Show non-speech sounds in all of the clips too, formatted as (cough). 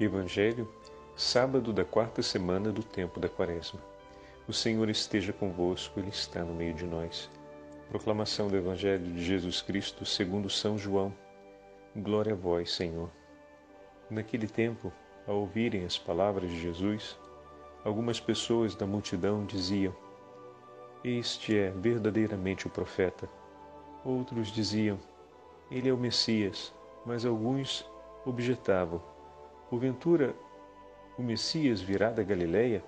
Evangelho, sábado da quarta semana do tempo da Quaresma. O Senhor esteja convosco, Ele está no meio de nós. Proclamação do Evangelho de Jesus Cristo segundo São João. Glória a vós, Senhor. Naquele tempo, ao ouvirem as palavras de Jesus, algumas pessoas da multidão diziam: Este é verdadeiramente o profeta. Outros diziam: Ele é o Messias. Mas alguns objetavam: Porventura, o Messias virá da Galileia?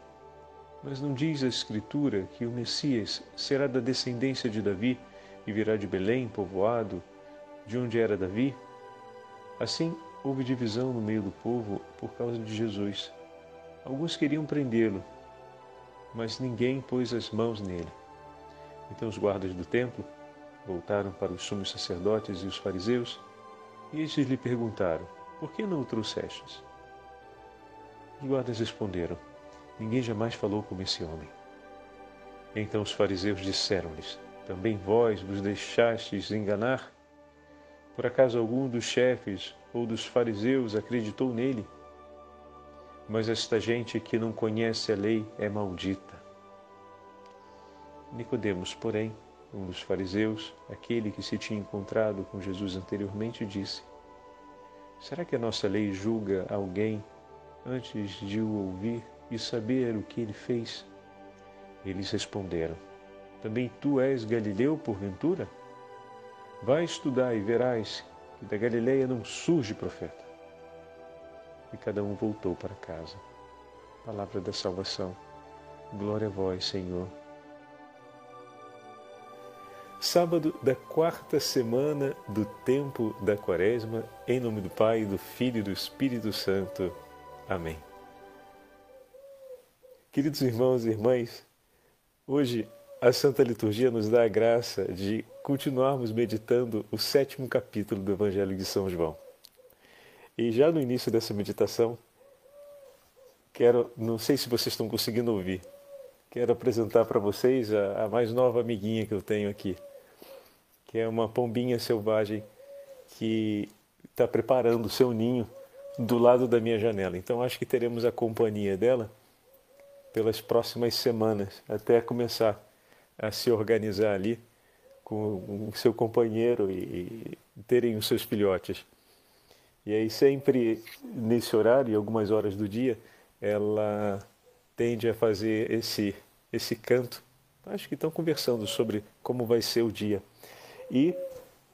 Mas não diz a Escritura que o Messias será da descendência de Davi e virá de Belém, povoado, de onde era Davi? Assim, houve divisão no meio do povo por causa de Jesus. Alguns queriam prendê-lo, mas ninguém pôs as mãos nele. Então os guardas do templo voltaram para os sumos sacerdotes e os fariseus, e estes lhe perguntaram: Por que não o trouxestes? Os guardas responderam: Ninguém jamais falou como esse homem. Então os fariseus disseram-lhes: Também vós vos deixastes enganar? Por acaso algum dos chefes ou dos fariseus acreditou nele? Mas esta gente que não conhece a lei é maldita. Nicodemos, porém, um dos fariseus, aquele que se tinha encontrado com Jesus anteriormente, disse: Será que a nossa lei julga alguém antes de o ouvir e saber o que ele fez? Eles responderam: Também tu és Galileu, porventura? Vai estudar e verás que da Galileia não surge profeta. E cada um voltou para casa. Palavra da salvação. Glória a vós, Senhor. Sábado da quarta semana do tempo da Quaresma, em nome do Pai, do Filho e do Espírito Santo. Amém. Queridos irmãos e irmãs, hoje a Santa Liturgia nos dá a graça de continuarmos meditando o sétimo capítulo do Evangelho de São João. E já no início dessa meditação, quero, não sei se vocês estão conseguindo ouvir, quero apresentar para vocês a, a mais nova amiguinha que eu tenho aqui, que é uma pombinha selvagem que está preparando o seu ninho do lado da minha janela. Então acho que teremos a companhia dela pelas próximas semanas, até começar a se organizar ali com o seu companheiro e, terem os seus filhotes. E aí sempre nesse horário, em algumas horas do dia, ela tende a fazer esse esse canto. Acho que estão conversando sobre como vai ser o dia. E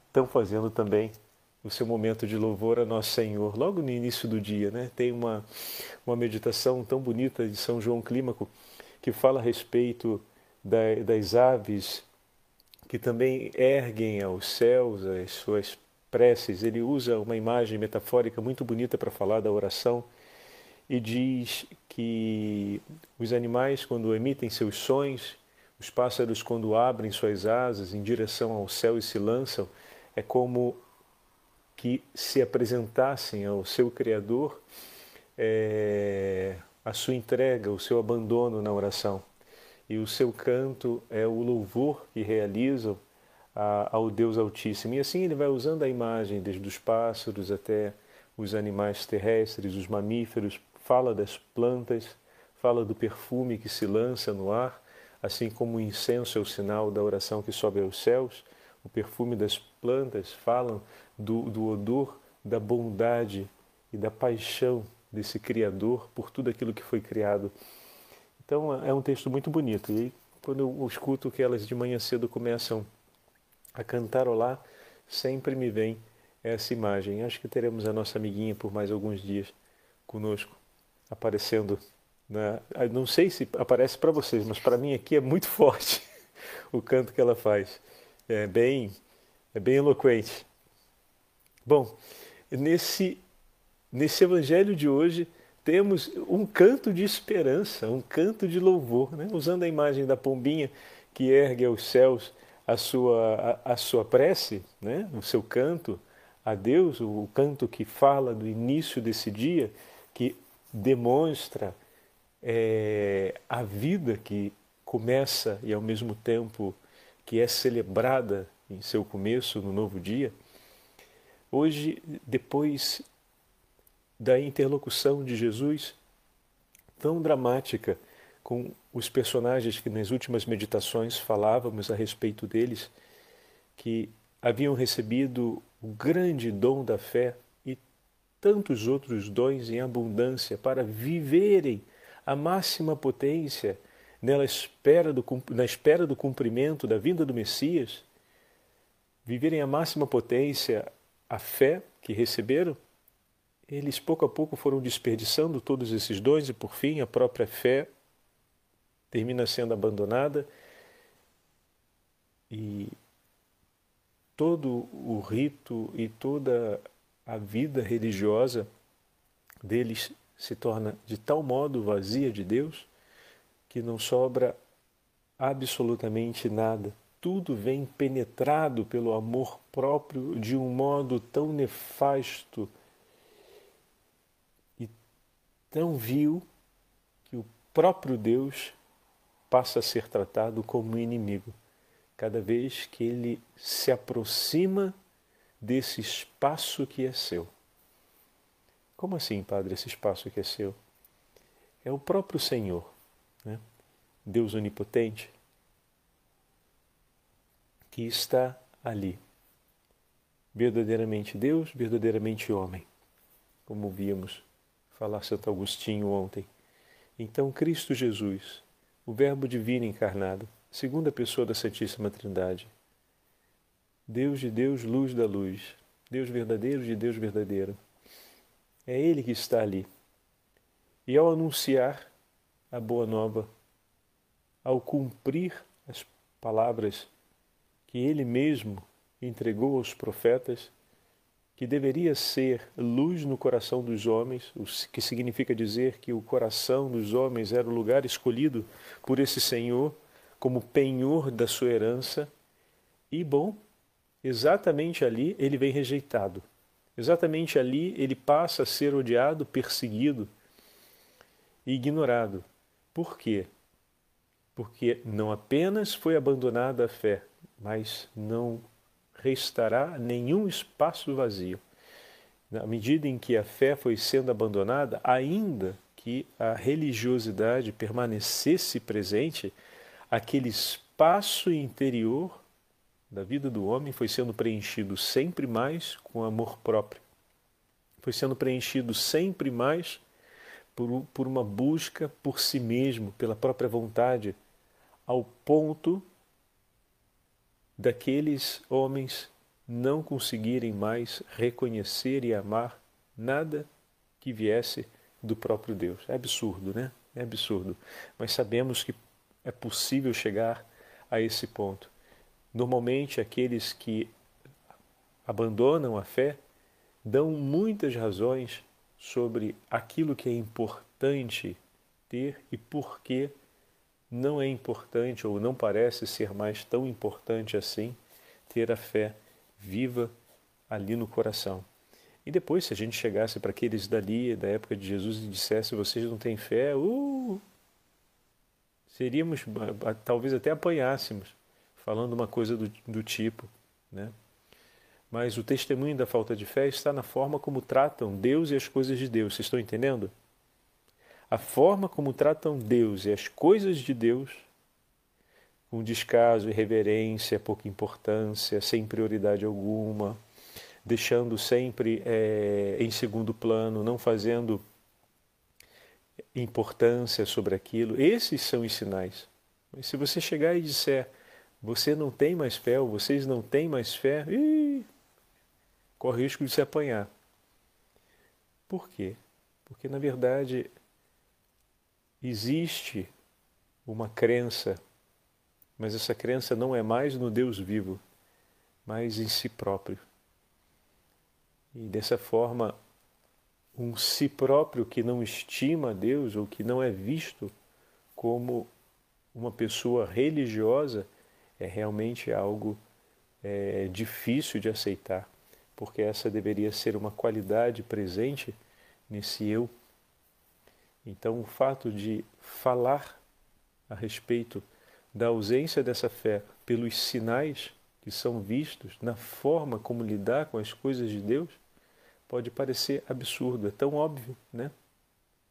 estão fazendo também o seu momento de louvor a Nosso Senhor, logo no início do dia. Né? Tem uma, uma meditação tão bonita de São João Clímaco que fala a respeito da, das aves que também erguem aos céus as suas preces. Ele usa uma imagem metafórica muito bonita para falar da oração e diz que os animais, quando emitem seus sons, os pássaros, quando abrem suas asas em direção ao céu e se lançam, é como que se apresentassem ao seu Criador é, a sua entrega, o seu abandono na oração. E o seu canto é o louvor que realizam a, ao Deus Altíssimo. E assim ele vai usando a imagem, desde os pássaros até os animais terrestres, os mamíferos, fala das plantas, fala do perfume que se lança no ar, assim como o incenso é o sinal da oração que sobe aos céus, o perfume das plantas falam do, do odor da bondade e da paixão desse Criador por tudo aquilo que foi criado. Então é um texto muito bonito. E quando eu escuto que elas de manhã cedo começam a cantarolar, sempre me vem essa imagem. Acho que teremos a nossa amiguinha por mais alguns dias conosco, aparecendo. Na... Não sei se aparece para vocês, mas para mim aqui é muito (laughs) forte o canto que ela faz. É bem, é bem eloquente. Bom, nesse, nesse evangelho de hoje temos um canto de esperança, um canto de louvor, né? usando a imagem da pombinha que ergue aos céus a sua, a, a sua prece, né? o seu canto a Deus, o canto que fala do início desse dia, que demonstra é, a vida que começa e ao mesmo tempo que é celebrada em seu começo no novo dia. Hoje, depois da interlocução de Jesus tão dramática com os personagens que nas últimas meditações falávamos a respeito deles, que haviam recebido o grande dom da fé e tantos outros dons em abundância para viverem a máxima potência nela espera do, na espera do cumprimento da vinda do Messias, viverem a máxima potência a fé que receberam, eles pouco a pouco foram desperdiçando todos esses dons e, por fim, a própria fé termina sendo abandonada e todo o rito e toda a vida religiosa deles se torna de tal modo vazia de Deus que não sobra absolutamente nada. Tudo vem penetrado pelo amor próprio de um modo tão nefasto e tão vil que o próprio Deus passa a ser tratado como inimigo cada vez que ele se aproxima desse espaço que é seu. Como assim, Padre, esse espaço que é seu? É o próprio Senhor né? Deus onipotente, que está ali. Verdadeiramente Deus, verdadeiramente homem, como vimos falar Santo Agostinho ontem. Então, Cristo Jesus, o Verbo divino encarnado, segunda pessoa da Santíssima Trindade, Deus de Deus, luz da luz, Deus verdadeiro de Deus verdadeiro. É Ele que está ali. E ao anunciar a boa nova ao cumprir as palavras que ele mesmo entregou aos profetas, que deveria ser luz no coração dos homens, o que significa dizer que o coração dos homens era o lugar escolhido por esse Senhor como penhor da sua herança. E bom, exatamente ali ele vem rejeitado. Exatamente ali ele passa a ser odiado, perseguido e ignorado. Por quê? Porque não apenas foi abandonada a fé, mas não restará nenhum espaço vazio. Na medida em que a fé foi sendo abandonada, ainda que a religiosidade permanecesse presente, aquele espaço interior da vida do homem foi sendo preenchido sempre mais com amor próprio. Foi sendo preenchido sempre mais por, por uma busca por si mesmo, pela própria vontade, ao ponto daqueles homens não conseguirem mais reconhecer e amar nada que viesse do próprio Deus. É absurdo, né? É absurdo. Mas sabemos que é possível chegar a esse ponto. Normalmente, aqueles que abandonam a fé dão muitas razões sobre aquilo que é importante ter e por que não é importante ou não parece ser mais tão importante assim ter a fé viva ali no coração. E depois, se a gente chegasse para aqueles dali, da época de Jesus, e dissesse: vocês não têm fé, uh, seríamos, talvez até apanhássemos, falando uma coisa do, do tipo, né? Mas o testemunho da falta de fé está na forma como tratam Deus e as coisas de Deus. Vocês estão entendendo? A forma como tratam Deus e as coisas de Deus, com descaso, irreverência, pouca importância, sem prioridade alguma, deixando sempre é, em segundo plano, não fazendo importância sobre aquilo. Esses são os sinais. Mas se você chegar e disser, você não tem mais fé, ou vocês não têm mais fé, ih, corre risco de se apanhar. Por quê? Porque, na verdade, existe uma crença, mas essa crença não é mais no Deus vivo, mas em si próprio. E dessa forma, um si próprio que não estima Deus ou que não é visto como uma pessoa religiosa é realmente algo é, difícil de aceitar porque essa deveria ser uma qualidade presente nesse eu. Então, o fato de falar a respeito da ausência dessa fé pelos sinais que são vistos na forma como lidar com as coisas de Deus, pode parecer absurdo, é tão óbvio, né?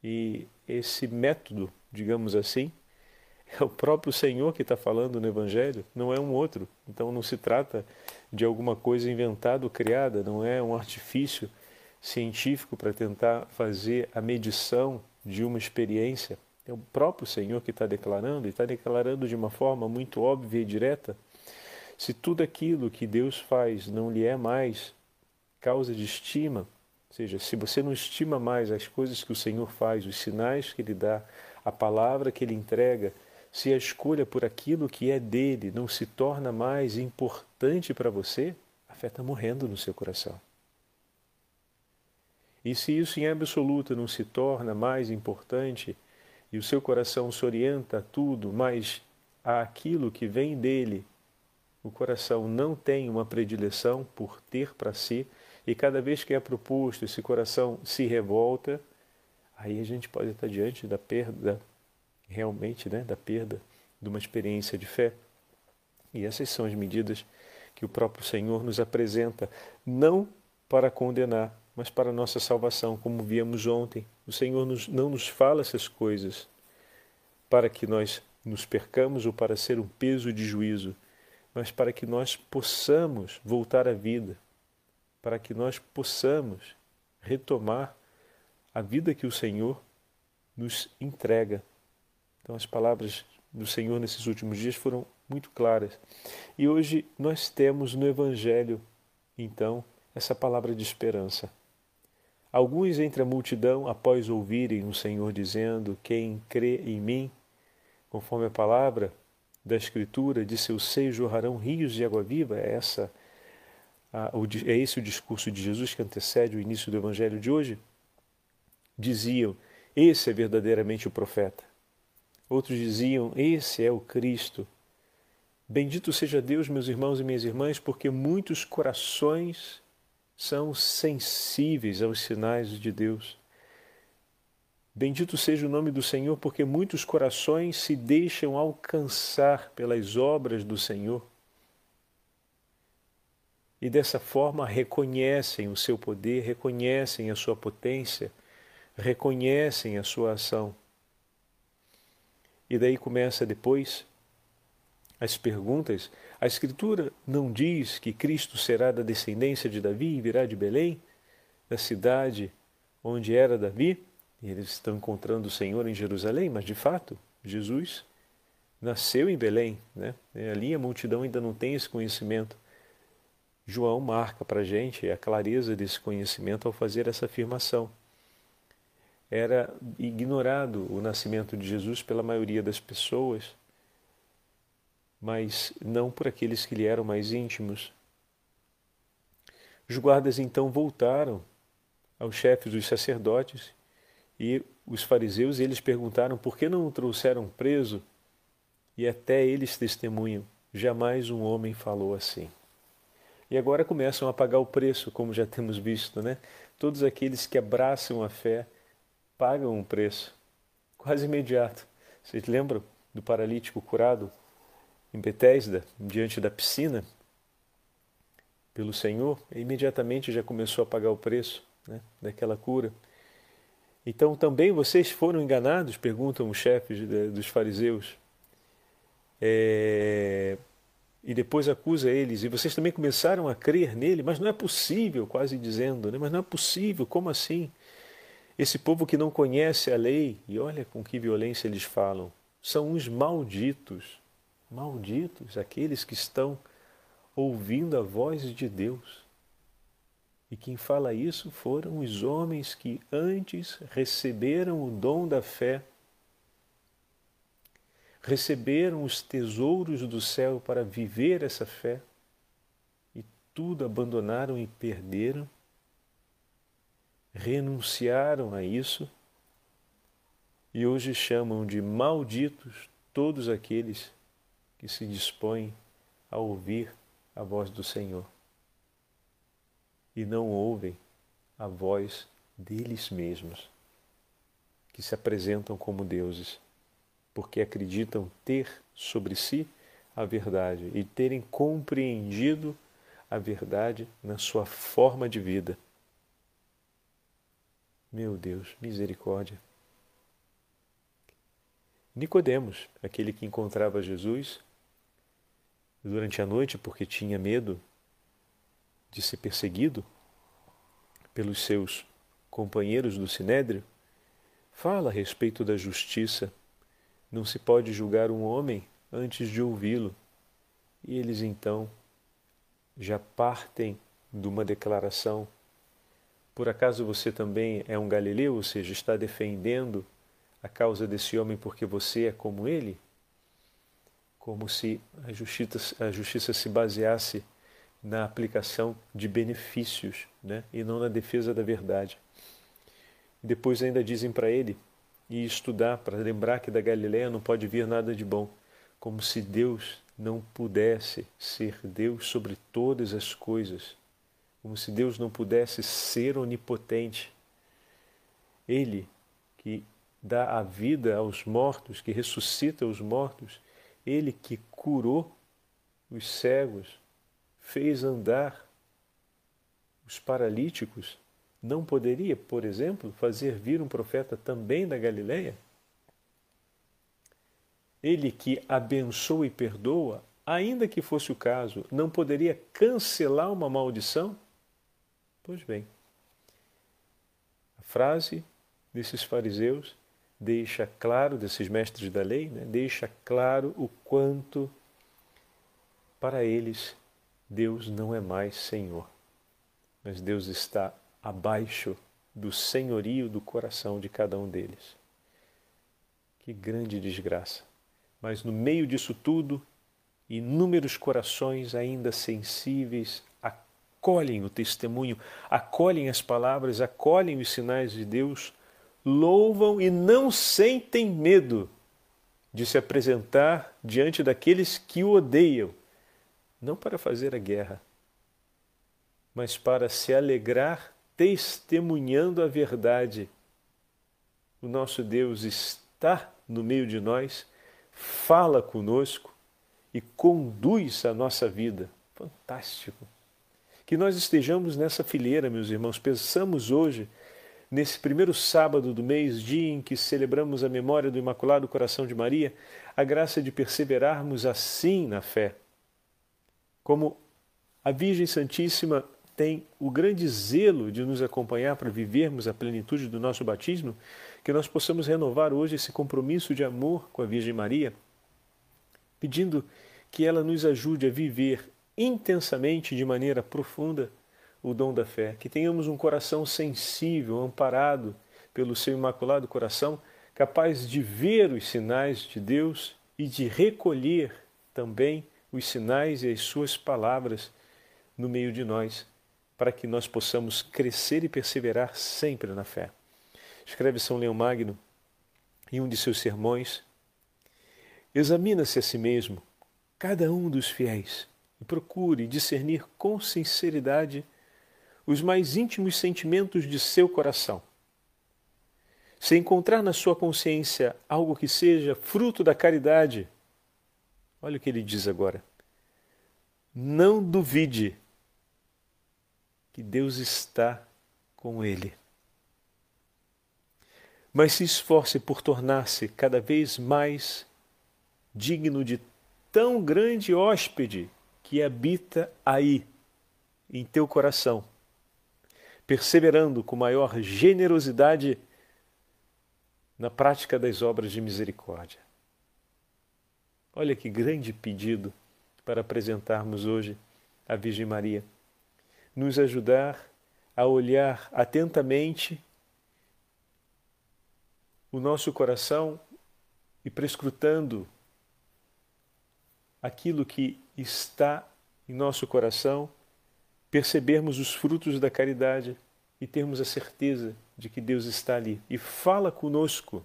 E esse método, digamos assim, (laughs) é o próprio Senhor que está falando no Evangelho, não é um outro. Então não se trata de alguma coisa inventada ou criada, não é um artifício científico para tentar fazer a medição de uma experiência. É o próprio Senhor que está declarando, e está declarando de uma forma muito óbvia e direta. Se tudo aquilo que Deus faz não lhe é mais causa de estima, ou seja, se você não estima mais as coisas que o Senhor faz, os sinais que Ele dá, a palavra que Ele entrega, se a escolha por aquilo que é dele não se torna mais importante para você, a fé está morrendo no seu coração. E se isso em absoluto não se torna mais importante e o seu coração se orienta a tudo, mas aquilo que vem dele, o coração não tem uma predileção por ter para si, e cada vez que é proposto esse coração se revolta, aí a gente pode estar diante da perda, realmente, né, da perda de uma experiência de fé. E essas são as medidas que o próprio Senhor nos apresenta, não para condenar, mas para a nossa salvação, como víamos ontem. O Senhor nos, não nos fala essas coisas para que nós nos percamos ou para ser um peso de juízo, mas para que nós possamos voltar à vida, para que nós possamos retomar a vida que o Senhor nos entrega. Então, as palavras do Senhor nesses últimos dias foram muito claras. E hoje nós temos no Evangelho, então, essa palavra de esperança. Alguns entre a multidão, após ouvirem o Senhor dizendo: Quem crê em mim, conforme a palavra da Escritura, de seus seios jorrarão rios de água viva, é, essa, é esse o discurso de Jesus que antecede o início do Evangelho de hoje? Diziam: Esse é verdadeiramente o profeta. Outros diziam: Esse é o Cristo. Bendito seja Deus, meus irmãos e minhas irmãs, porque muitos corações são sensíveis aos sinais de Deus. Bendito seja o nome do Senhor, porque muitos corações se deixam alcançar pelas obras do Senhor e dessa forma reconhecem o seu poder, reconhecem a sua potência, reconhecem a sua ação. E daí começa depois as perguntas, a Escritura não diz que Cristo será da descendência de Davi e virá de Belém, da cidade onde era Davi? E eles estão encontrando o Senhor em Jerusalém, mas de fato, Jesus nasceu em Belém. Né? Ali a multidão ainda não tem esse conhecimento. João marca para a gente a clareza desse conhecimento ao fazer essa afirmação. Era ignorado o nascimento de Jesus pela maioria das pessoas mas não por aqueles que lhe eram mais íntimos. Os guardas então voltaram aos chefes dos sacerdotes e os fariseus e eles perguntaram por que não o trouxeram preso e até eles testemunham jamais um homem falou assim. E agora começam a pagar o preço, como já (laughs) temos visto, né? Todos aqueles que abraçam a fé pagam um preço, quase imediato. Vocês lembram do paralítico curado em Betesda, diante da piscina, pelo Senhor, imediatamente já começou a pagar o preço né, daquela cura. Então também vocês foram enganados? Perguntam os chefes dos fariseus. É, e depois acusa eles. E vocês também começaram a crer nele, mas não é possível, quase dizendo, né? mas não é possível, como assim? Esse povo que não conhece a lei, e olha com que violência eles falam, são uns malditos. Malditos aqueles que estão ouvindo a voz de Deus. E quem fala isso foram os homens que antes receberam o dom da fé, receberam os tesouros do céu para viver essa fé e tudo abandonaram e perderam, renunciaram a isso e hoje chamam de malditos todos aqueles que se dispõem a ouvir a voz do Senhor e não ouvem a voz deles mesmos, que se apresentam como deuses, porque acreditam ter sobre si a verdade e terem compreendido a verdade na sua forma de vida. Meu Deus, misericórdia. Nicodemos, aquele que encontrava Jesus durante a noite porque tinha medo de ser perseguido pelos seus companheiros do sinédrio, fala a respeito da justiça. Não se pode julgar um homem antes de ouvi-lo. E eles então já partem de uma declaração. Por acaso você também é um galileu, ou seja, está defendendo a causa desse homem porque você é como ele? Como se a justiça, a justiça se baseasse na aplicação de benefícios né? e não na defesa da verdade. Depois ainda dizem para ele e estudar para lembrar que da Galiléia não pode vir nada de bom, como se Deus não pudesse ser Deus sobre todas as coisas, como se Deus não pudesse ser onipotente. Ele que dá a vida aos mortos, que ressuscita os mortos, ele que curou os cegos, fez andar os paralíticos, não poderia, por exemplo, fazer vir um profeta também da Galileia? Ele que abençoa e perdoa, ainda que fosse o caso, não poderia cancelar uma maldição? Pois bem, a frase desses fariseus deixa claro, desses mestres da lei, né, deixa claro o quanto para eles Deus não é mais Senhor, mas Deus está abaixo do senhorio do coração de cada um deles. Que grande desgraça! Mas no meio disso tudo, inúmeros corações ainda sensíveis acolhem o testemunho, acolhem as palavras, acolhem os sinais de Deus louvam e não sentem medo de se apresentar diante daqueles que o odeiam, não para fazer a guerra, mas para se alegrar testemunhando a verdade. O nosso Deus está no meio de nós, fala conosco e conduz a nossa vida. Fantástico! Que nós estejamos nessa fileira, meus irmãos. Pensamos hoje nesse primeiro sábado do mês, dia em que celebramos a memória do Imaculado Coração de Maria, a graça de perseverarmos assim na fé. Como a Virgem Santíssima tem o grande zelo de nos acompanhar para vivermos a plenitude do nosso batismo, que nós possamos renovar hoje esse compromisso de amor com a Virgem Maria, pedindo que ela nos ajude a viver intensamente, de maneira profunda, o dom da fé, que tenhamos um coração sensível, amparado pelo seu imaculado coração, capaz de ver os sinais de Deus e de recolher também os sinais e as suas palavras no meio de nós, para que nós possamos crescer e perseverar sempre na fé. Escreve São Leão Magno em um de seus sermões: Examina-se a si mesmo, cada um dos fiéis, e procure discernir com sinceridade os mais íntimos sentimentos de seu coração. Se encontrar na sua consciência algo que seja fruto da caridade, olha o que ele diz agora. Não duvide que Deus está com ele. Mas se esforce por tornar-se cada vez mais digno de tão grande hóspede que habita aí, em teu coração perseverando com maior generosidade na prática das obras de misericórdia. Olha que grande pedido para apresentarmos hoje à Virgem Maria. Nos ajudar a olhar atentamente o nosso coração e prescrutando aquilo que está em nosso coração percebermos os frutos da caridade e termos a certeza de que Deus está ali e fala conosco.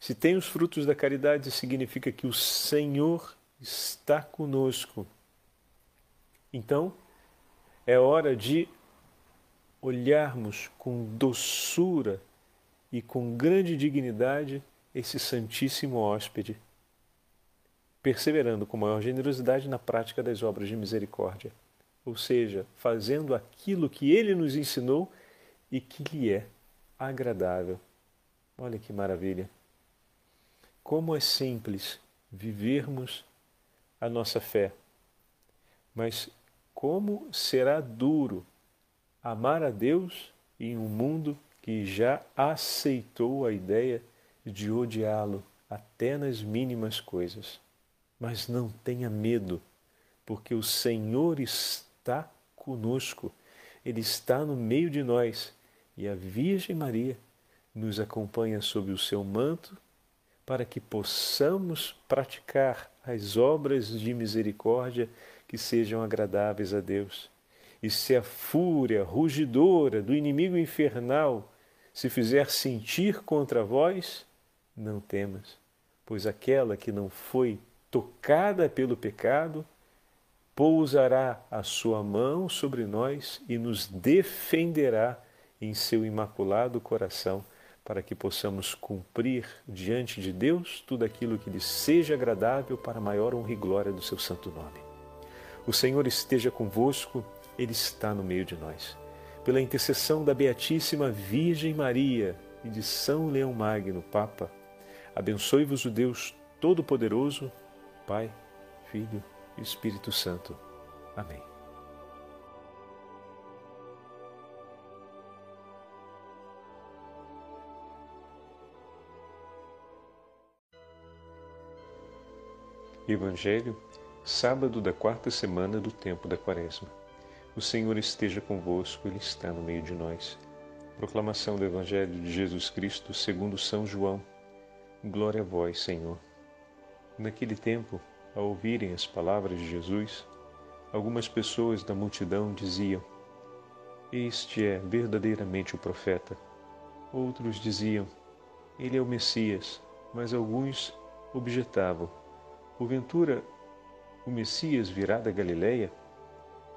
Se tem os frutos da caridade, significa que o Senhor está conosco. Então, é hora de olharmos com doçura e com grande dignidade esse Santíssimo Hóspede, perseverando com maior generosidade na prática das obras de misericórdia ou seja, fazendo aquilo que ele nos ensinou e que lhe é agradável. Olha que maravilha! Como é simples vivermos a nossa fé, mas como será duro amar a Deus em um mundo que já aceitou a ideia de odiá-lo até nas mínimas coisas. Mas não tenha medo, porque o Senhor está conosco, Ele está no meio de nós e a Virgem Maria nos acompanha sob o seu manto para que possamos praticar as obras de misericórdia que sejam agradáveis a Deus. E se a fúria rugidora do inimigo infernal se fizer sentir contra vós, não temas, pois aquela que não foi tocada pelo pecado pousará a sua mão sobre nós e nos defenderá em seu imaculado coração, para que possamos cumprir diante de Deus tudo aquilo que lhe seja agradável para maior honra e glória do seu santo nome. O Senhor esteja convosco, Ele está no meio de nós pela intercessão da Beatíssima Virgem Maria e de São Leão Magno, Papa, abençoe-vos o Deus Todo-Poderoso, Pai, Filho e Espírito Santo. Amém. Evangelho, sábado da quarta semana do tempo da Quaresma. O Senhor esteja convosco, Ele está no meio de nós. Proclamação do Evangelho de Jesus Cristo segundo São João. Glória a vós, Senhor. Naquele tempo, ao ouvirem as palavras de Jesus, algumas pessoas da multidão diziam: Este é verdadeiramente o profeta. Outros diziam: Ele é o Messias. Mas alguns objetavam: Porventura, o Messias virá da Galileia?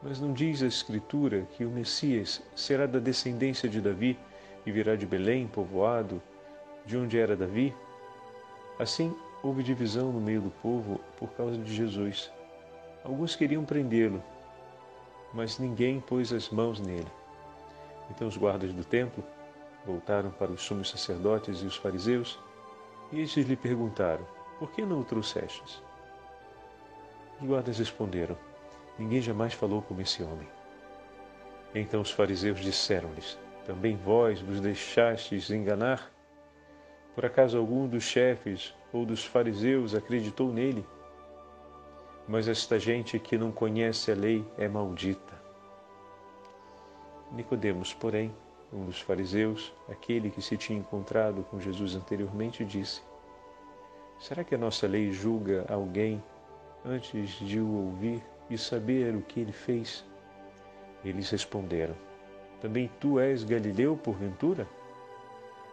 Mas não diz a Escritura que o Messias será da descendência de Davi e virá de Belém, povoado, de onde era Davi? Assim, houve divisão no meio do povo por causa de Jesus. Alguns queriam prendê-lo, mas ninguém pôs as mãos nele. Então os guardas do templo voltaram para os sumos sacerdotes e os fariseus, e estes lhe perguntaram: Por que não o trouxestes? Os guardas responderam: Ninguém jamais falou como esse homem. Então os fariseus disseram-lhes: Também vós vos deixastes enganar? Por acaso algum dos chefes ou dos fariseus acreditou nele? Mas esta gente que não conhece a lei é maldita. Nicodemos, porém, um dos fariseus, aquele que se tinha encontrado com Jesus anteriormente, disse: Será que a nossa lei julga alguém antes de o ouvir e saber o que ele fez? Eles responderam: Também tu és Galileu, porventura?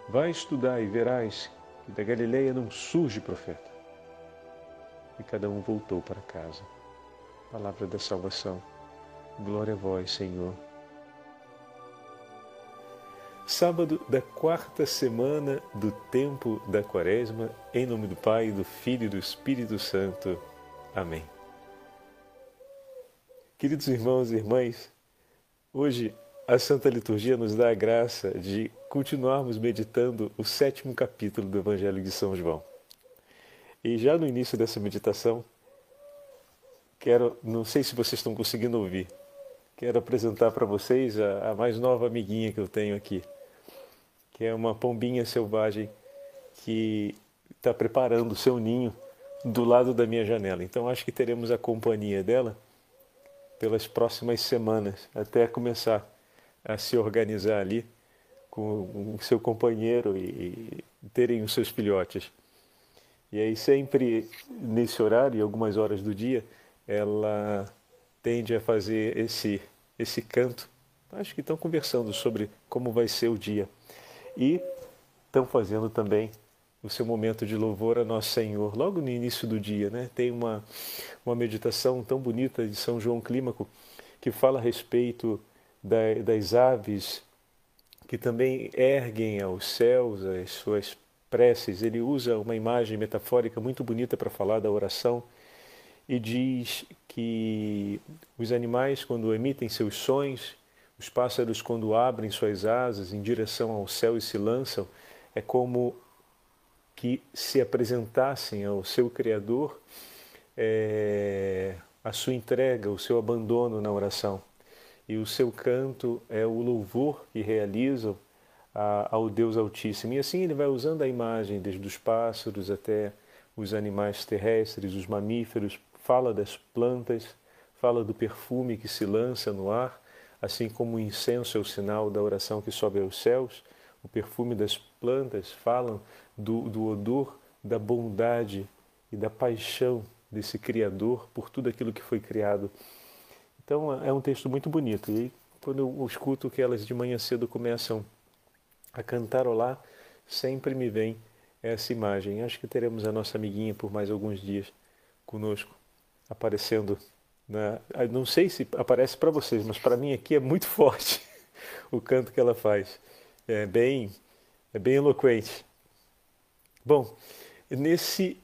Vai estudar e verás que da Galileia não surge profeta. E cada um voltou para casa. Palavra da salvação. Glória a vós, Senhor. Sábado da quarta semana do tempo da Quaresma, em nome do Pai, do Filho e do Espírito Santo. Amém. Queridos irmãos e irmãs, hoje a Santa Liturgia nos dá a graça de continuarmos meditando o sétimo capítulo do Evangelho de São João. E já no início dessa meditação, quero, não sei se vocês estão conseguindo ouvir, quero apresentar para vocês a, a mais nova amiguinha que eu tenho aqui, que é uma pombinha selvagem que está preparando o seu ninho do lado da minha janela. Então acho que teremos a companhia dela pelas próximas semanas, até começar a se organizar ali com o seu companheiro e, terem os seus filhotes. E aí sempre nesse horário, algumas horas do dia, ela tende a fazer esse esse canto. Acho que estão conversando sobre como vai ser o dia e estão fazendo também o seu momento de louvor a nosso Senhor, logo no início do dia, né? Tem uma, uma meditação tão bonita de São João Clímaco que fala a respeito da, das aves que também erguem aos céus as suas preces. Ele usa uma imagem metafórica muito bonita para falar da oração e diz que os animais, quando emitem seus sons, Os pássaros, quando abrem suas asas em direção ao céu e se lançam, é como que se apresentassem ao seu Criador é, a sua entrega, o seu abandono na oração. E o seu canto é o louvor que realizam ao Deus Altíssimo. E assim ele vai usando a imagem, desde os pássaros até os animais terrestres, os mamíferos, fala das plantas, fala do perfume que se lança no ar, assim como o incenso é o sinal da oração que sobe aos céus, o perfume das plantas falam do, do odor da bondade e da paixão desse Criador por tudo aquilo que foi criado. Então é um texto muito bonito. E quando eu escuto que elas de manhã cedo começam a cantarolar, sempre me vem essa imagem. Acho que teremos a nossa amiguinha por mais alguns dias conosco, aparecendo. Na... Não sei se aparece para vocês, mas para mim aqui é muito (laughs) forte o canto que ela faz. É bem, é bem eloquente. Bom, nesse,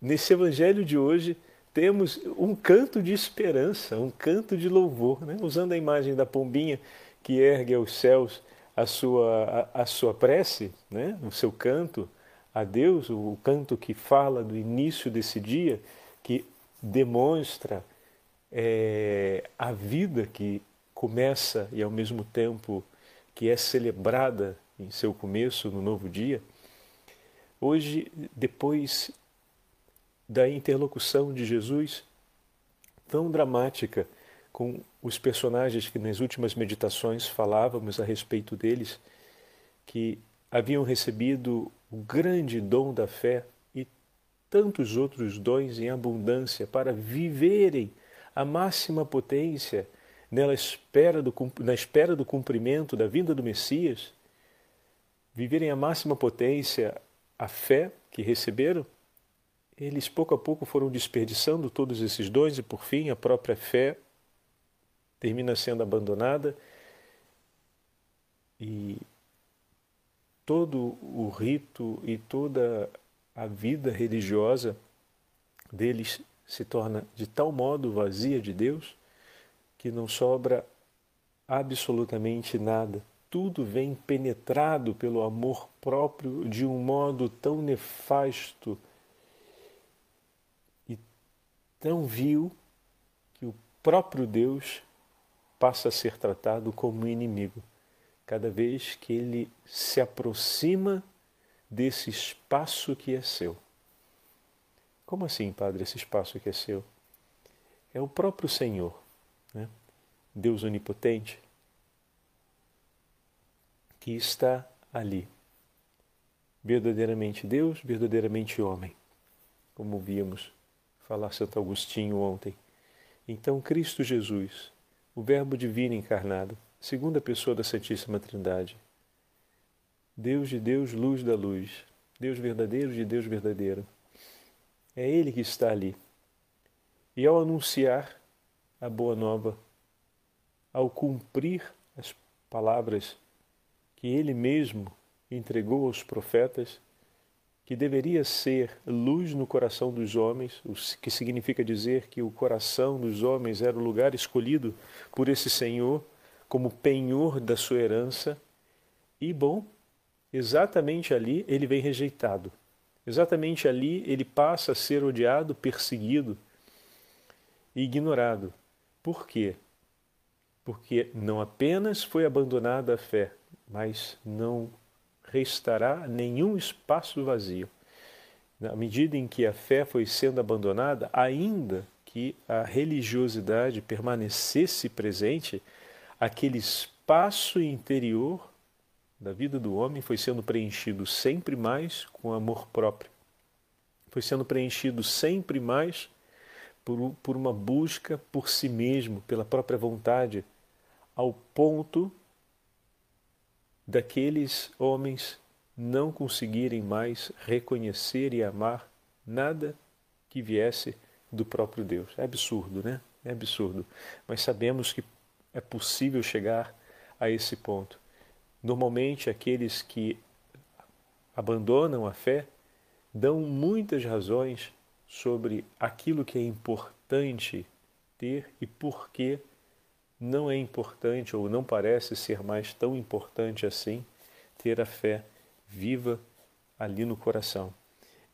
nesse evangelho de hoje temos um canto de esperança, um canto de louvor, né? usando a imagem da pombinha que ergue aos céus a sua, a, a sua prece, né? o seu canto a Deus, o canto que fala do início desse dia, que demonstra é, a vida que começa e ao mesmo tempo que é celebrada em seu começo, no novo dia. Hoje, depois da interlocução de Jesus, tão dramática com os personagens que nas últimas meditações falávamos a respeito deles, que haviam recebido o grande dom da fé e tantos outros dons em abundância para viverem a máxima potência nela espera do, na espera do cumprimento da vinda do Messias, viverem a máxima potência a fé que receberam, eles pouco a pouco foram desperdiçando todos esses dons e, por fim, a própria fé termina sendo abandonada. E todo o rito e toda a vida religiosa deles se torna de tal modo vazia de Deus que não sobra absolutamente nada. Tudo vem penetrado pelo amor próprio de um modo tão nefasto tão vil que o próprio Deus passa a ser tratado como inimigo cada vez que ele se aproxima desse espaço que é seu. Como assim, Padre, esse espaço que é seu? É o próprio Senhor, né? Deus onipotente, que está ali. Verdadeiramente Deus, verdadeiramente homem, como vimos falar Santo Agostinho ontem. Então, Cristo Jesus, o Verbo divino encarnado, segunda pessoa da Santíssima Trindade, Deus de Deus, luz da luz, Deus verdadeiro de Deus verdadeiro. É Ele que está ali. E ao anunciar a boa nova, ao cumprir as palavras que ele mesmo entregou aos profetas, que deveria ser luz no coração dos homens, o que significa dizer que o coração dos homens era o lugar escolhido por esse Senhor como penhor da sua herança. E bom, exatamente ali ele vem rejeitado. Exatamente ali ele passa a ser odiado, perseguido e ignorado. Por quê? Porque não apenas foi abandonada a fé, mas não restará nenhum espaço vazio. Na medida em que a fé foi sendo abandonada, ainda que a religiosidade permanecesse presente, aquele espaço interior da vida do homem foi sendo preenchido sempre mais com amor próprio. Foi sendo preenchido sempre mais por, por uma busca por si mesmo, pela própria vontade, ao ponto daqueles homens não conseguirem mais reconhecer e amar nada que viesse do próprio Deus. É absurdo, né? É absurdo. Mas sabemos que é possível chegar a esse ponto. Normalmente, aqueles que abandonam a fé dão muitas razões sobre aquilo que é importante ter e por que não é importante ou não parece ser mais tão importante assim ter a fé viva ali no coração.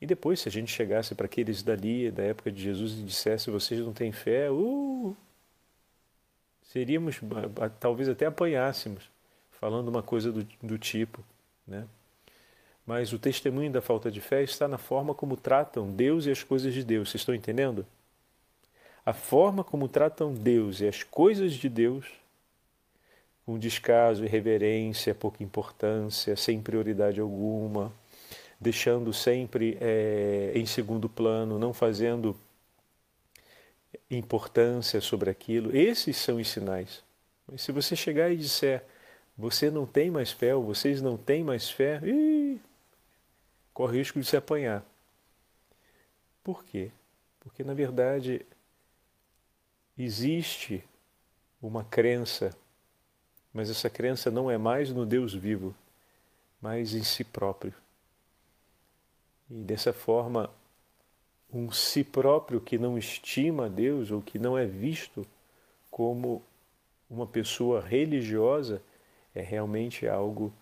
E depois, se a gente chegasse para aqueles dali, da época de Jesus, e dissesse: vocês não têm fé, uh, seríamos, talvez até apanhássemos, falando uma coisa do, do tipo. Né? Mas o testemunho da falta de fé está na forma como tratam Deus e as coisas de Deus. Vocês estão entendendo? A forma como tratam Deus e as coisas de Deus, com descaso, irreverência, pouca importância, sem prioridade alguma, deixando sempre é, em segundo plano, não fazendo importância sobre aquilo. Esses são os sinais. Mas se você chegar e disser, você não tem mais fé, ou vocês não têm mais fé, ih, corre o risco de se apanhar. Por quê? Porque, na verdade, existe uma crença, mas essa crença não é mais no Deus vivo, mas em si próprio. E dessa forma, um si próprio que não estima Deus ou que não é visto como uma pessoa religiosa é realmente algo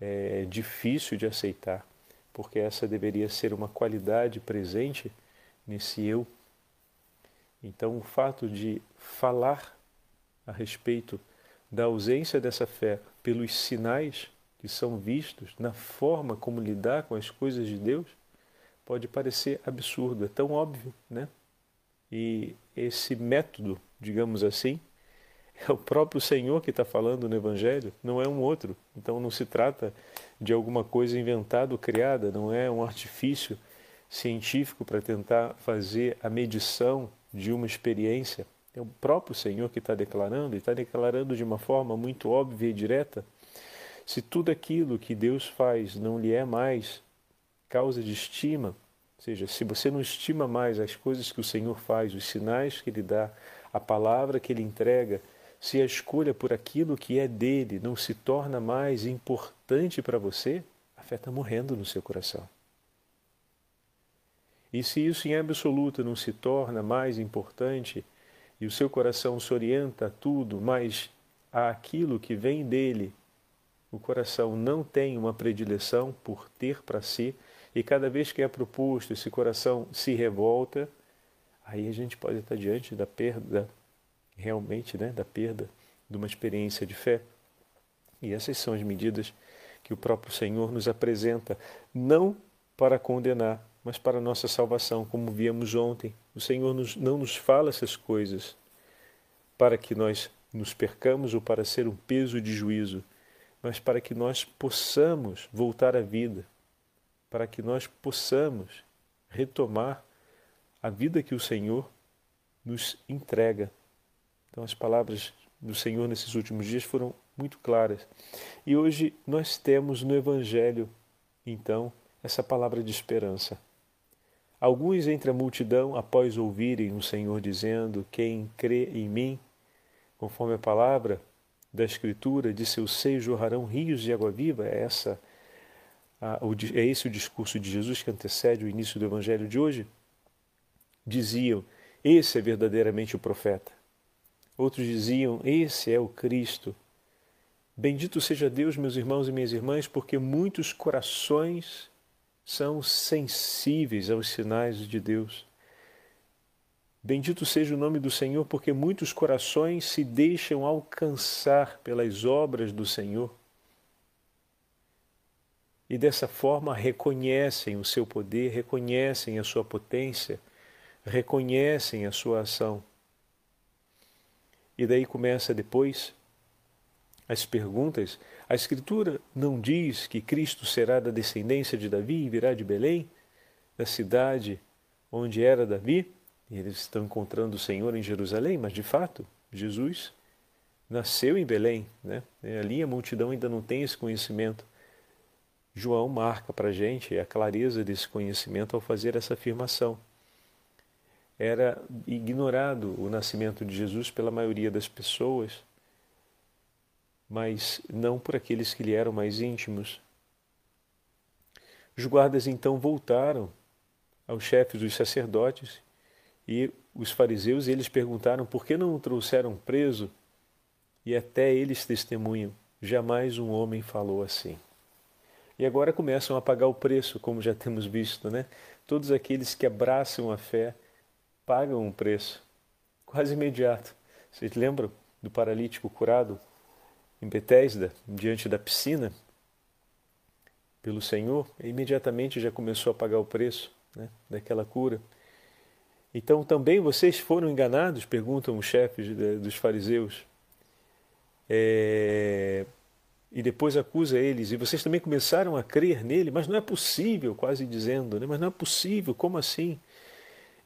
é, difícil de aceitar, porque essa deveria ser uma qualidade presente nesse eu. Então, o fato de falar a respeito da ausência dessa fé pelos sinais que são vistos na forma como lidar com as coisas de Deus pode parecer absurdo, é tão óbvio, né? E esse método, digamos assim, (laughs) é o próprio Senhor que está falando no Evangelho, não é um outro. Então não se trata de alguma coisa inventada ou criada, não é um artifício científico para tentar fazer a medição de uma experiência. É o próprio Senhor que está declarando, e está declarando de uma forma muito óbvia e direta. Se tudo aquilo que Deus faz não lhe é mais causa de estima, ou seja, se você não estima mais as coisas que o Senhor faz, os sinais que Ele dá, a palavra que Ele entrega, se a escolha por aquilo que é dele não se torna mais importante para você, a fé está morrendo no seu coração. E se isso em absoluto não se torna mais importante e o seu coração se orienta a tudo, mas aquilo que vem dele, o coração não tem uma predileção por ter para si, e cada vez que é proposto, esse coração se revolta, aí a gente pode estar diante da perda, realmente, né, da perda de uma experiência de fé. E essas são as medidas que o próprio Senhor nos apresenta, não para condenar, mas para a nossa salvação, como víamos ontem. O Senhor nos, não nos fala essas coisas para que nós nos percamos ou para ser um peso de juízo, mas para que nós possamos voltar à vida, para que nós possamos retomar a vida que o Senhor nos entrega. Então, as palavras do Senhor nesses últimos dias foram muito claras. E hoje nós temos no Evangelho, então, essa palavra de esperança. Alguns entre a multidão, após ouvirem o Senhor dizendo: Quem crê em mim, conforme a palavra da Escritura, de seus seios jorrarão rios de água viva, é essa é esse o discurso de Jesus que antecede o início do Evangelho de hoje? Diziam: Esse é verdadeiramente o profeta. Outros diziam: Esse é o Cristo. Bendito seja Deus, meus irmãos e minhas irmãs, porque muitos corações são sensíveis aos sinais de Deus. Bendito seja o nome do Senhor, porque muitos corações se deixam alcançar pelas obras do Senhor e dessa forma reconhecem o seu poder, reconhecem a sua potência, reconhecem a sua ação. E daí começa depois as perguntas. A Escritura não diz que Cristo será da descendência de Davi e virá de Belém, da cidade onde era Davi, e eles estão encontrando o Senhor em Jerusalém, mas de fato, Jesus nasceu em Belém. Né? Ali a multidão ainda não tem esse conhecimento. João marca para a gente a clareza desse conhecimento ao fazer essa afirmação. Era ignorado o nascimento de Jesus pela maioria das pessoas, mas não por aqueles que lhe eram mais íntimos. Os guardas então voltaram aos chefes dos sacerdotes e os fariseus e eles perguntaram por que não o trouxeram preso e até eles testemunham: jamais um homem falou assim. E agora começam a pagar o preço, como já temos visto, né? Todos aqueles que abraçam a fé pagam um preço, quase imediato. Vocês lembram do paralítico curado em Betesda, diante da piscina, pelo Senhor? Imediatamente já começou a pagar o preço né, daquela cura. Então também vocês foram enganados? Perguntam os chefes dos fariseus. É, e depois acusa eles. E vocês também começaram a crer nele, mas não é possível, quase dizendo, né? mas não é possível, como assim?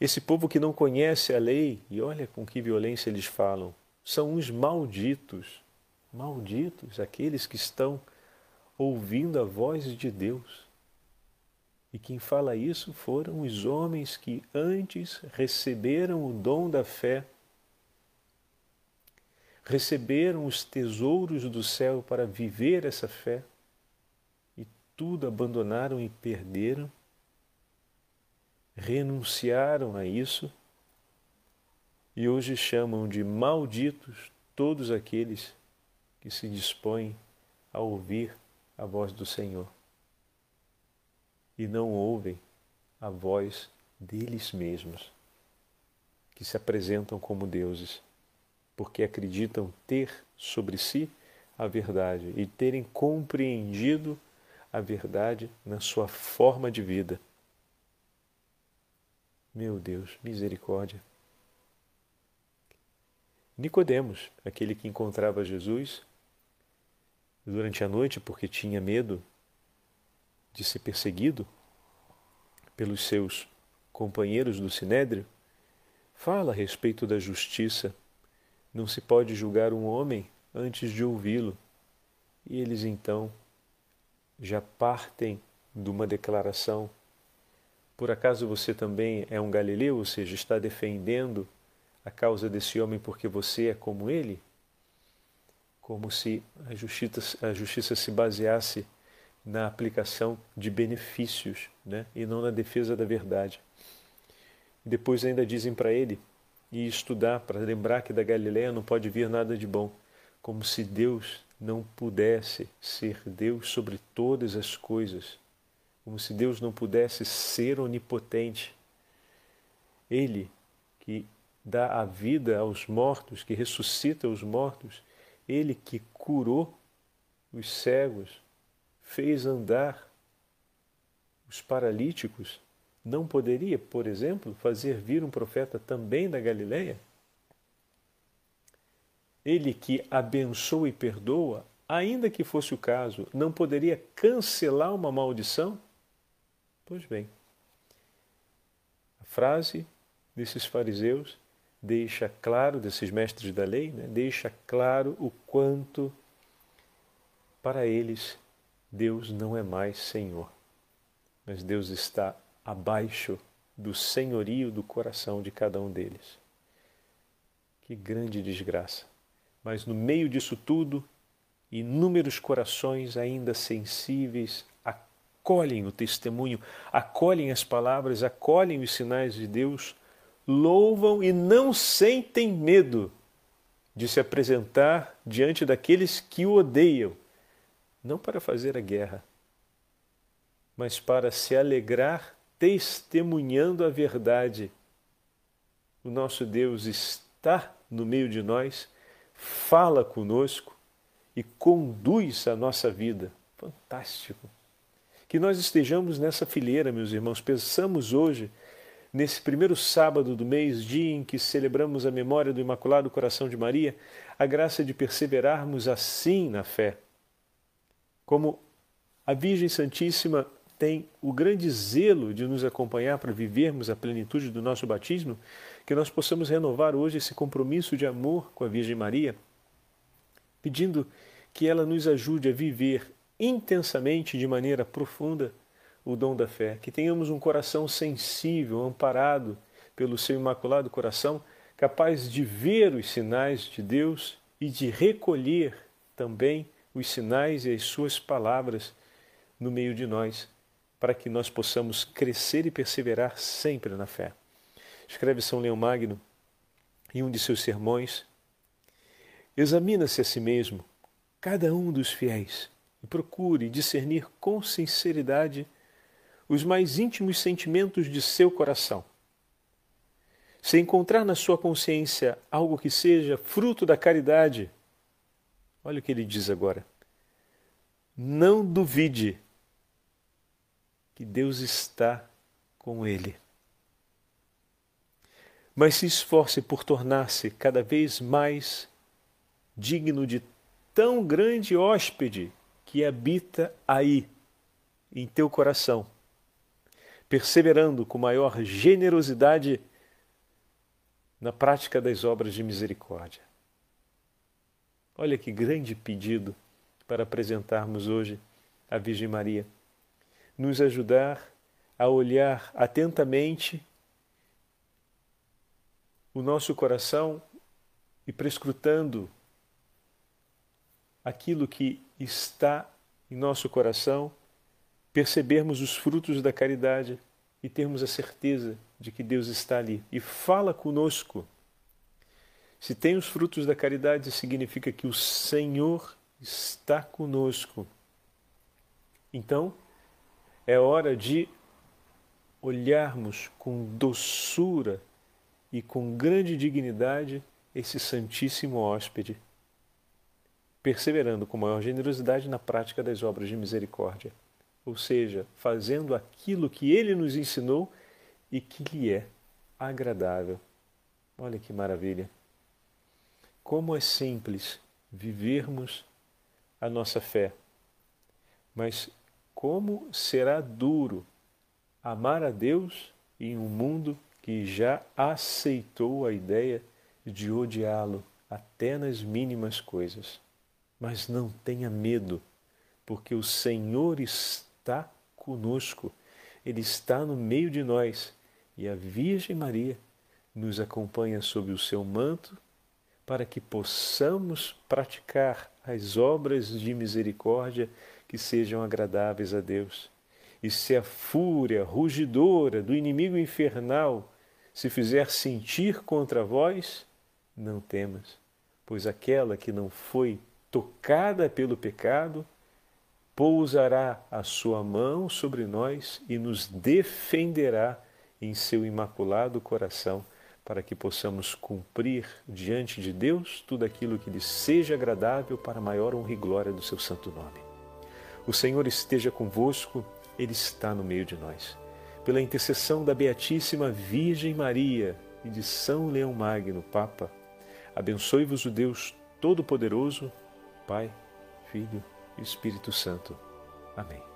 Esse povo que não conhece a lei, e olha com que violência eles falam, são uns malditos. Malditos aqueles que estão ouvindo a voz de Deus. E quem fala isso foram os homens que antes receberam o dom da fé receberam os tesouros do céu para viver essa fé e tudo abandonaram e perderam, renunciaram a isso e hoje chamam de malditos todos aqueles que se dispõem a ouvir a voz do Senhor e não ouvem a voz deles mesmos, que se apresentam como deuses porque acreditam ter sobre si a verdade e terem compreendido a verdade na sua forma de vida. Meu Deus, misericórdia. Nicodemos, aquele que encontrava Jesus durante a noite porque tinha medo de ser perseguido pelos seus companheiros do sinédrio, fala a respeito da justiça não se pode julgar um homem antes de ouvi-lo. E eles então já partem de uma declaração. Por acaso você também é um galileu, ou seja, está defendendo a causa desse homem porque você é como ele? Como se a justiça, a justiça se baseasse na aplicação de benefícios né? e não na defesa da verdade. Depois ainda dizem para ele e estudar para lembrar que da Galiléia não pode vir nada de bom, como se Deus não pudesse ser Deus sobre todas as coisas, como se Deus não pudesse ser onipotente. Ele que dá a vida aos mortos, que ressuscita os mortos, ele que curou os cegos, fez andar os paralíticos, não poderia, por exemplo, fazer vir um profeta também da Galileia? Ele que abençoa e perdoa, ainda que fosse o caso, não poderia cancelar uma maldição? Pois bem, a frase desses fariseus deixa claro, desses mestres da lei, né, deixa claro o quanto para eles Deus não é mais Senhor, mas Deus está abaixo do senhorio do coração de cada um deles. Que grande desgraça! Mas no meio disso tudo, inúmeros corações ainda sensíveis acolhem o testemunho, acolhem as palavras, acolhem os sinais de Deus, louvam e não sentem medo de se apresentar diante daqueles que o odeiam, não para fazer a guerra, mas para se alegrar testemunhando a verdade. O nosso Deus está no meio de nós, fala conosco e conduz a nossa vida. Fantástico! Que nós estejamos nessa fileira, meus irmãos. Pensamos hoje, nesse primeiro sábado do mês, dia em que celebramos a memória do Imaculado Coração de Maria, a graça de perseverarmos assim na fé. Como a Virgem Santíssima tem o grande zelo de nos acompanhar para vivermos a plenitude do nosso batismo, que nós possamos renovar hoje esse compromisso de amor com a Virgem Maria, pedindo que ela nos ajude a viver intensamente, de maneira profunda, o dom da fé, que tenhamos um coração sensível, amparado pelo seu imaculado coração, capaz de ver os sinais de Deus e de recolher também os sinais e as suas palavras no meio de nós para que nós possamos crescer e perseverar sempre na fé. Escreve São Leão Magno em um de seus sermões Examina-se a si mesmo, cada um dos fiéis, e procure discernir com sinceridade os mais íntimos sentimentos de seu coração. Se encontrar na sua consciência algo que seja fruto da caridade, olha o que ele diz agora. Não duvide que Deus está com ele. Mas se esforce por tornar-se cada vez mais digno de tão grande hóspede que habita aí, em teu coração, perseverando com maior generosidade na prática das obras de misericórdia. Olha que grande pedido para apresentarmos hoje à Virgem Maria. Nos ajudar a olhar atentamente o nosso coração e prescrutando aquilo que está em nosso coração, percebermos os frutos da caridade e termos a certeza de que Deus está ali e fala conosco. Se tem os frutos da caridade, significa que o Senhor está conosco. Então, é hora de olharmos com doçura e com grande dignidade esse Santíssimo Hóspede perseverando com maior generosidade na prática das obras de misericórdia, ou seja, fazendo aquilo que ele nos ensinou e que lhe é agradável. Olha que maravilha! Como é simples vivermos a nossa fé, mas como será duro amar a Deus em um mundo que já aceitou a ideia de odiá-lo até nas mínimas coisas. Mas não tenha medo, porque o Senhor está conosco, Ele está no meio de nós e a Virgem Maria nos acompanha sob o seu manto para que possamos praticar as obras de misericórdia que sejam agradáveis a Deus. E se a fúria rugidora do inimigo infernal se fizer sentir contra vós, não temas, pois aquela que não foi tocada pelo pecado, pousará a sua mão sobre nós e nos defenderá em seu imaculado coração, para que possamos cumprir diante de Deus tudo aquilo que lhe seja agradável para maior honra e glória do seu santo nome. O Senhor esteja convosco, Ele está no meio de nós. Pela intercessão da Beatíssima Virgem Maria e de São Leão Magno, Papa, abençoe-vos o Deus Todo-Poderoso, Pai, Filho e Espírito Santo. Amém.